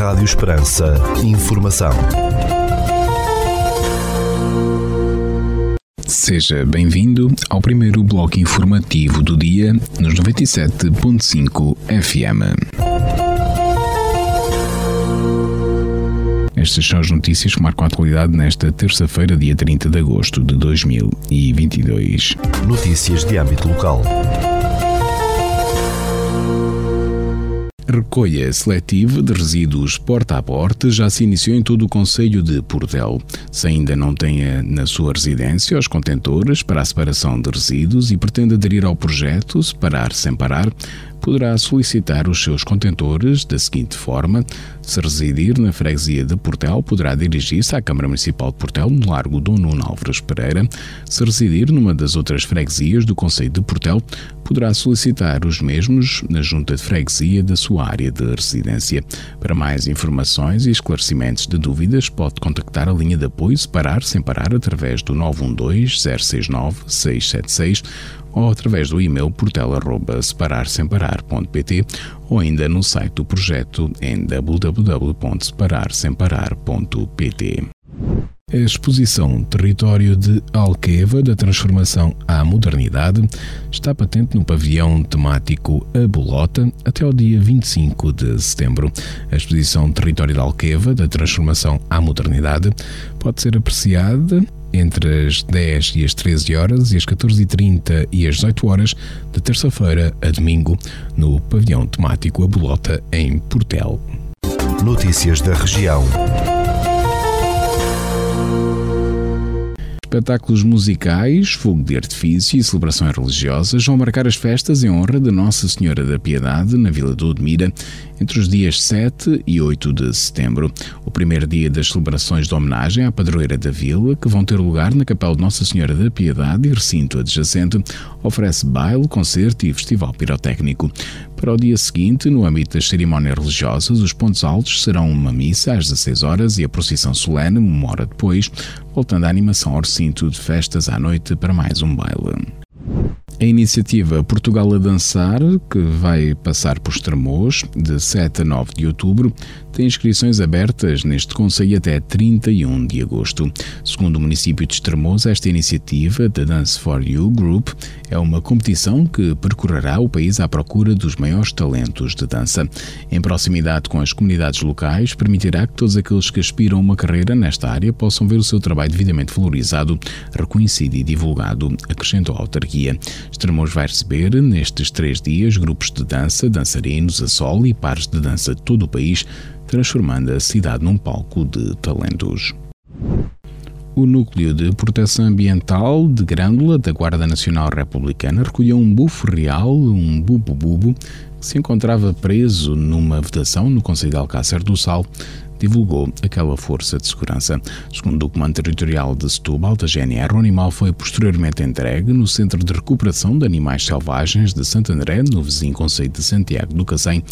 Rádio Esperança. Informação. Seja bem-vindo ao primeiro bloco informativo do dia nos 97.5 FM. Estas são as notícias que marcam a atualidade nesta terça-feira, dia 30 de agosto de 2022. Notícias de âmbito local. Recolha seletiva de resíduos porta a porta já se iniciou em todo o Conselho de Portel. Se ainda não tenha na sua residência os contentores para a separação de resíduos e pretende aderir ao projeto Separar Sem Parar, poderá solicitar os seus contentores da seguinte forma: se residir na freguesia de Portel, poderá dirigir-se à Câmara Municipal de Portel, no Largo Dom Nuno Álvares Pereira. Se residir numa das outras freguesias do Conselho de Portel, poderá solicitar os mesmos na junta de freguesia da sua área de residência. Para mais informações e esclarecimentos de dúvidas, pode contactar a linha de apoio Separar Sem Parar através do 912 069 676 ou através do e-mail portel.separarssemparar.pt ou ainda no site do projeto em www.separarssemparar.pt. A exposição Território de Alqueva da Transformação à Modernidade está patente no pavilhão temático A Bolota até ao dia 25 de setembro. A exposição Território de Alqueva da Transformação à Modernidade pode ser apreciada entre as 10 e as 13 horas e as 14h30 e as 18 horas de terça-feira a domingo no pavilhão temático A Bolota em Portel. Notícias da região. Espetáculos musicais, fogo de artifício e celebrações religiosas vão marcar as festas em honra de Nossa Senhora da Piedade na Vila do Odmira entre os dias 7 e 8 de setembro. O primeiro dia das celebrações de homenagem à padroeira da vila, que vão ter lugar na Capela de Nossa Senhora da Piedade e recinto adjacente, oferece baile, concerto e festival pirotécnico. Para o dia seguinte, no âmbito das cerimónias religiosas, os pontos altos serão uma missa às 16 horas e a procissão solene uma hora depois, voltando à animação ao recinto de festas à noite para mais um baile. A iniciativa Portugal a Dançar, que vai passar por Estremoz de 7 a 9 de outubro, tem inscrições abertas neste Conselho até 31 de agosto. Segundo o município de Estremoz, esta iniciativa, The Dance for You Group, é uma competição que percorrerá o país à procura dos maiores talentos de dança. Em proximidade com as comunidades locais, permitirá que todos aqueles que aspiram a uma carreira nesta área possam ver o seu trabalho devidamente valorizado, reconhecido e divulgado, acrescentou a autarquia. Estremoz vai receber, nestes três dias, grupos de dança, dançarinos a solo e pares de dança de todo o país, transformando a cidade num palco de talentos. O Núcleo de Proteção Ambiental de Grândola da Guarda Nacional Republicana recolheu um bufo real, um bubo-bubo, que se encontrava preso numa vedação no Conselho de Alcácer do Sal, divulgou aquela força de segurança. Segundo o Comando Territorial de Setúbal, da GNR, o animal foi posteriormente entregue no Centro de Recuperação de Animais Selvagens de Santo André, no vizinho Conselho de Santiago do Cacém,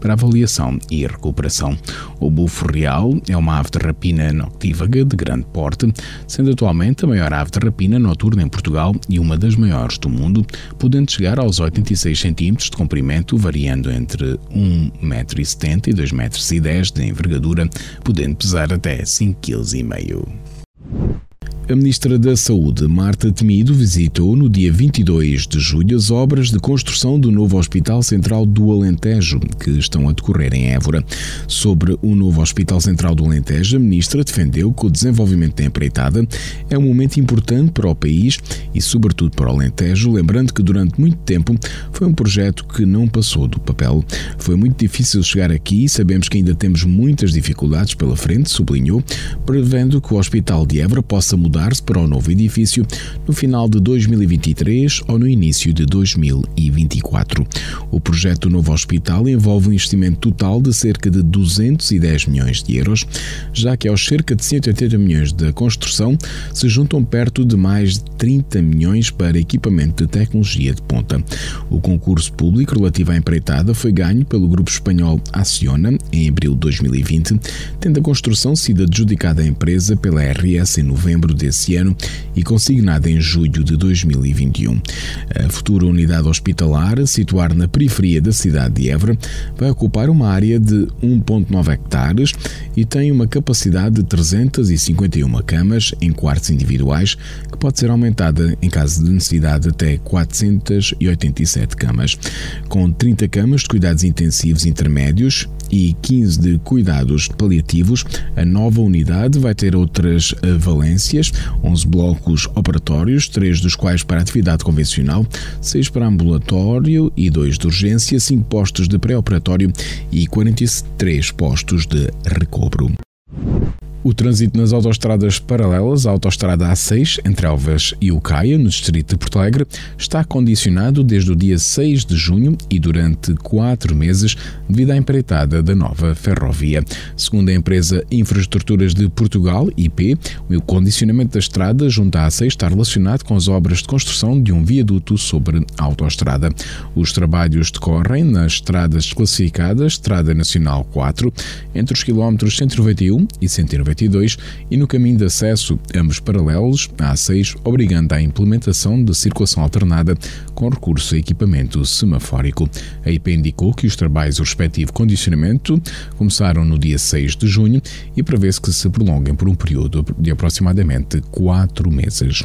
para avaliação e recuperação. O bufo real é uma ave de rapina noctívaga de grande porte, sendo atualmente a maior ave de rapina noturna em Portugal e uma das maiores do mundo, podendo chegar aos 86 cm de comprimento, variando entre 1,70 m e 2,10 m de envergadura, podendo pesar até 5,5 kg. A Ministra da Saúde, Marta Temido, visitou no dia 22 de julho as obras de construção do novo Hospital Central do Alentejo, que estão a decorrer em Évora. Sobre o novo Hospital Central do Alentejo, a Ministra defendeu que o desenvolvimento da empreitada é um momento importante para o país e, sobretudo, para o Alentejo, lembrando que durante muito tempo foi um projeto que não passou do papel. Foi muito difícil chegar aqui e sabemos que ainda temos muitas dificuldades pela frente, sublinhou, prevendo que o Hospital de Évora possa mudar mudar-se para o novo edifício no final de 2023 ou no início de 2024. O projeto do novo hospital envolve um investimento total de cerca de 210 milhões de euros, já que aos cerca de 180 milhões da construção se juntam perto de mais de 30 milhões para equipamento de tecnologia de ponta. O concurso público relativo à empreitada foi ganho pelo grupo espanhol Acciona em abril de 2020, tendo a construção sido adjudicada à empresa pela RS em novembro de desse ano e consignada em julho de 2021. A futura unidade hospitalar, situada na periferia da cidade de Évora, vai ocupar uma área de 1,9 hectares e tem uma capacidade de 351 camas em quartos individuais, que pode ser aumentada em caso de necessidade até 487 camas. Com 30 camas de cuidados intensivos intermédios e 15 de cuidados paliativos, a nova unidade vai ter outras valências, 11 blocos operatórios, três dos quais para atividade convencional, seis para ambulatório e dois de urgência, cinco postos de pré-operatório e 43 postos de recobro. O trânsito nas autoestradas paralelas à autoestrada A6, entre Alvas e Ucaia, no distrito de Porto Alegre, está condicionado desde o dia 6 de junho e durante quatro meses devido à empreitada da nova ferrovia. Segundo a empresa Infraestruturas de Portugal, IP, o condicionamento da estrada junto à A6 está relacionado com as obras de construção de um viaduto sobre a autoestrada. Os trabalhos decorrem nas estradas desclassificadas Estrada Nacional 4, entre os quilómetros 191 e 190 e no caminho de acesso, ambos paralelos, à A6, obrigando à implementação de circulação alternada com recurso a equipamento semafórico. A IP indicou que os trabalhos do respectivo condicionamento começaram no dia 6 de junho e prevê-se que se prolonguem por um período de aproximadamente quatro meses.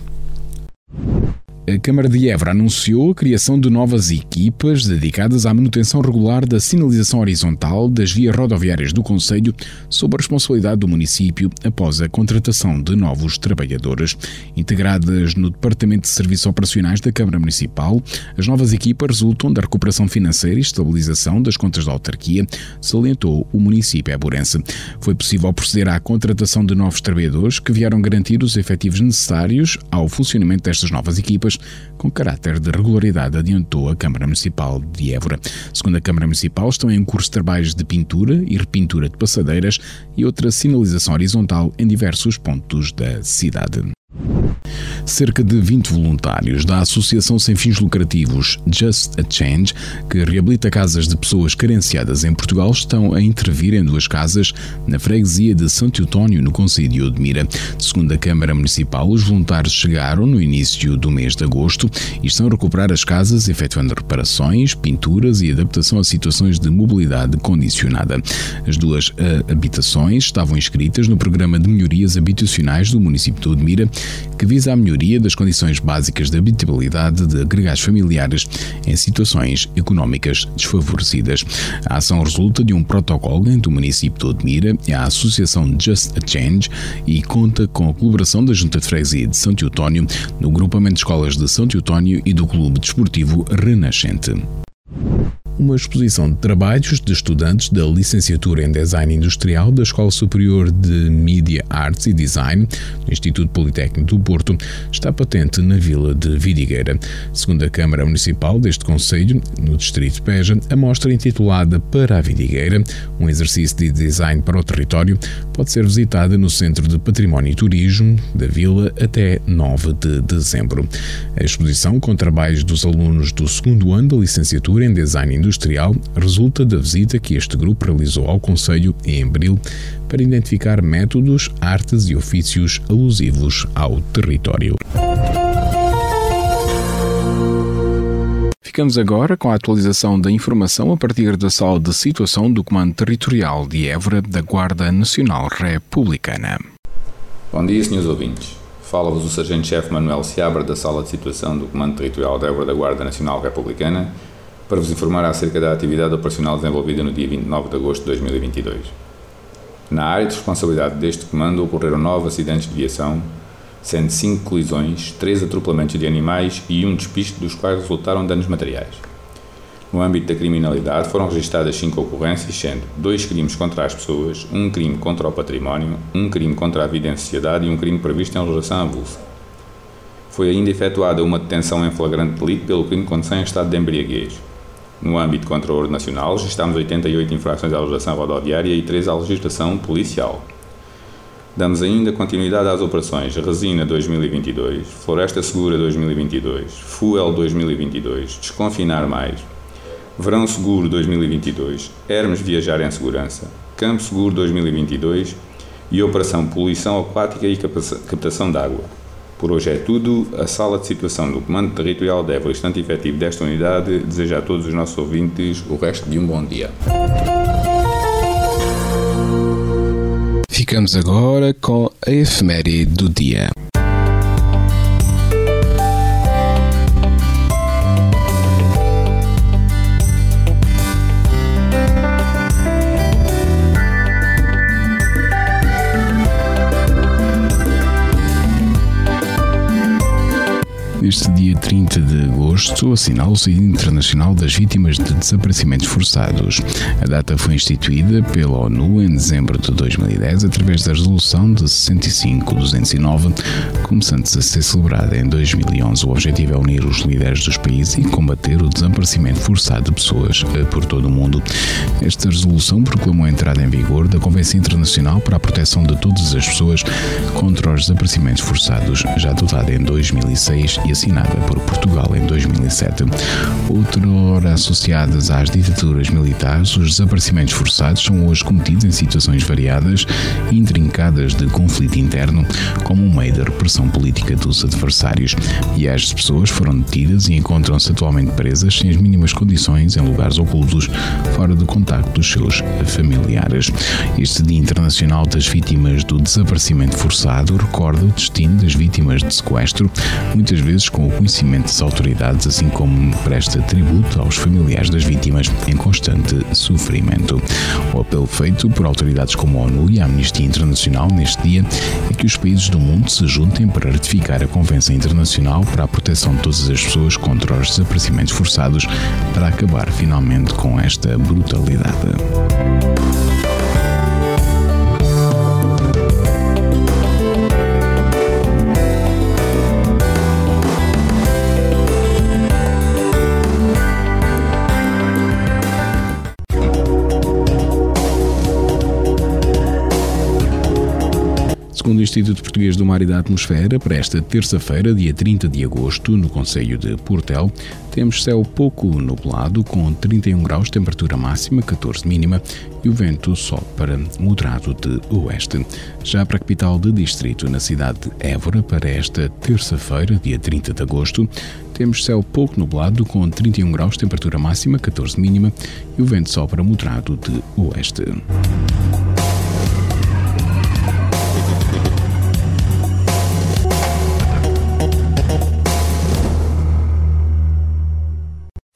A Câmara de Évora anunciou a criação de novas equipas dedicadas à manutenção regular da sinalização horizontal das vias rodoviárias do Conselho, sob a responsabilidade do município após a contratação de novos trabalhadores. Integradas no Departamento de Serviços Operacionais da Câmara Municipal, as novas equipas resultam da recuperação financeira e estabilização das contas da autarquia, salientou o município aburense. Foi possível proceder à contratação de novos trabalhadores que vieram garantir os efetivos necessários ao funcionamento destas novas equipas com caráter de regularidade, adiantou a Câmara Municipal de Évora. Segundo a Câmara Municipal, estão em curso trabalhos de pintura e repintura de passadeiras e outra sinalização horizontal em diversos pontos da cidade. Cerca de 20 voluntários da Associação Sem Fins Lucrativos Just a Change, que reabilita casas de pessoas carenciadas em Portugal, estão a intervir em duas casas na freguesia de Santo Eutónio, no Conselho de Mira. Segundo a Câmara Municipal, os voluntários chegaram no início do mês de agosto e estão a recuperar as casas, efetuando reparações, pinturas e adaptação a situações de mobilidade condicionada. As duas uh, habitações estavam inscritas no Programa de Melhorias Habitacionais do município de Odmira, que visa a melhoria das condições básicas de habitabilidade de agregados familiares em situações económicas desfavorecidas. A ação resulta de um protocolo entre o município de Odmira e a Associação Just a Change e conta com a colaboração da Junta de Freguesia de São Teotónio, do Grupamento de Escolas de São Teotónio e do Clube Desportivo Renascente uma exposição de trabalhos de estudantes da licenciatura em Design Industrial da Escola Superior de Media Arts e Design do Instituto Politécnico do Porto está patente na vila de Vidigueira. Segundo a Câmara Municipal deste Conselho, no Distrito de Peja, a mostra intitulada Para a Vidigueira, um exercício de design para o território, pode ser visitada no Centro de Património e Turismo da vila até 9 de dezembro. A exposição, com trabalhos dos alunos do segundo ano da licenciatura em Design Industrial resulta da visita que este grupo realizou ao Conselho em abril para identificar métodos, artes e ofícios alusivos ao território. Ficamos agora com a atualização da informação a partir da sala de situação do Comando Territorial de Évora da Guarda Nacional Republicana. Bom dia, senhores ouvintes. Fala-vos o Sargento-Chefe Manuel Seabra da Sala de Situação do Comando Territorial de Évora da Guarda Nacional Republicana para vos informar acerca da atividade operacional desenvolvida no dia 29 de agosto de 2022. Na área de responsabilidade deste comando ocorreram nove acidentes de viação, sendo cinco colisões, três atropelamentos de animais e um despiste dos quais resultaram danos materiais. No âmbito da criminalidade foram registradas cinco ocorrências, sendo dois crimes contra as pessoas, um crime contra o património, um crime contra a vida em sociedade e um crime previsto em legislação avulsa. Foi ainda efetuada uma detenção em flagrante delito pelo crime de condução em estado de embriaguez. No âmbito contra o ordem nacional, registramos 88 infrações à legislação rodoviária e 3 à legislação policial. Damos ainda continuidade às operações Resina 2022, Floresta Segura 2022, Fuel 2022, Desconfinar Mais, Verão Seguro 2022, Hermes Viajar em Segurança, Campo Seguro 2022 e Operação Poluição Aquática e Captação de Água. Por hoje é tudo. A sala de situação do Comando Territorial de Évora, instante efetivo desta unidade, deseja a todos os nossos ouvintes o resto de um bom dia. Ficamos agora com a efeméride do dia. 30 de agosto, assinala-se Internacional das Vítimas de Desaparecimentos Forçados. A data foi instituída pela ONU em dezembro de 2010 através da Resolução de 65-209, começando a ser celebrada em 2011. O objetivo é unir os líderes dos países e combater o desaparecimento forçado de pessoas eh, por todo o mundo. Esta resolução proclamou a entrada em vigor da Convenção Internacional para a Proteção de Todas as Pessoas contra os Desaparecimentos Forçados, já adotada em 2006 e assinada por Portugal em 2007. Outrora associadas às ditaduras militares, os desaparecimentos forçados são hoje cometidos em situações variadas e intrincadas de conflito interno, como um meio da repressão política dos adversários. Milhares de pessoas foram detidas e encontram-se atualmente presas sem as mínimas condições em lugares ocultos, fora do contacto dos seus familiares. Este Dia Internacional das Vítimas do Desaparecimento Forçado recorda o destino das vítimas de sequestro, muitas vezes com o conhecimento das autoridades, assim como presta tributo aos familiares das vítimas em constante sofrimento. O apelo feito por autoridades como a ONU e a Amnistia Internacional neste dia é que os países do mundo se juntem para ratificar a Convenção Internacional para a proteção de todas as pessoas contra os desaparecimentos forçados para acabar finalmente com esta brutalidade. Instituto Português do Mar e da Atmosfera, para esta terça-feira, dia 30 de agosto, no Conselho de Portel, temos céu pouco nublado, com 31 graus, temperatura máxima, 14 mínima, e o vento para moderado de oeste. Já para a capital de distrito, na cidade de Évora, para esta terça-feira, dia 30 de agosto, temos céu pouco nublado, com 31 graus, temperatura máxima, 14 mínima, e o vento para moderado de oeste.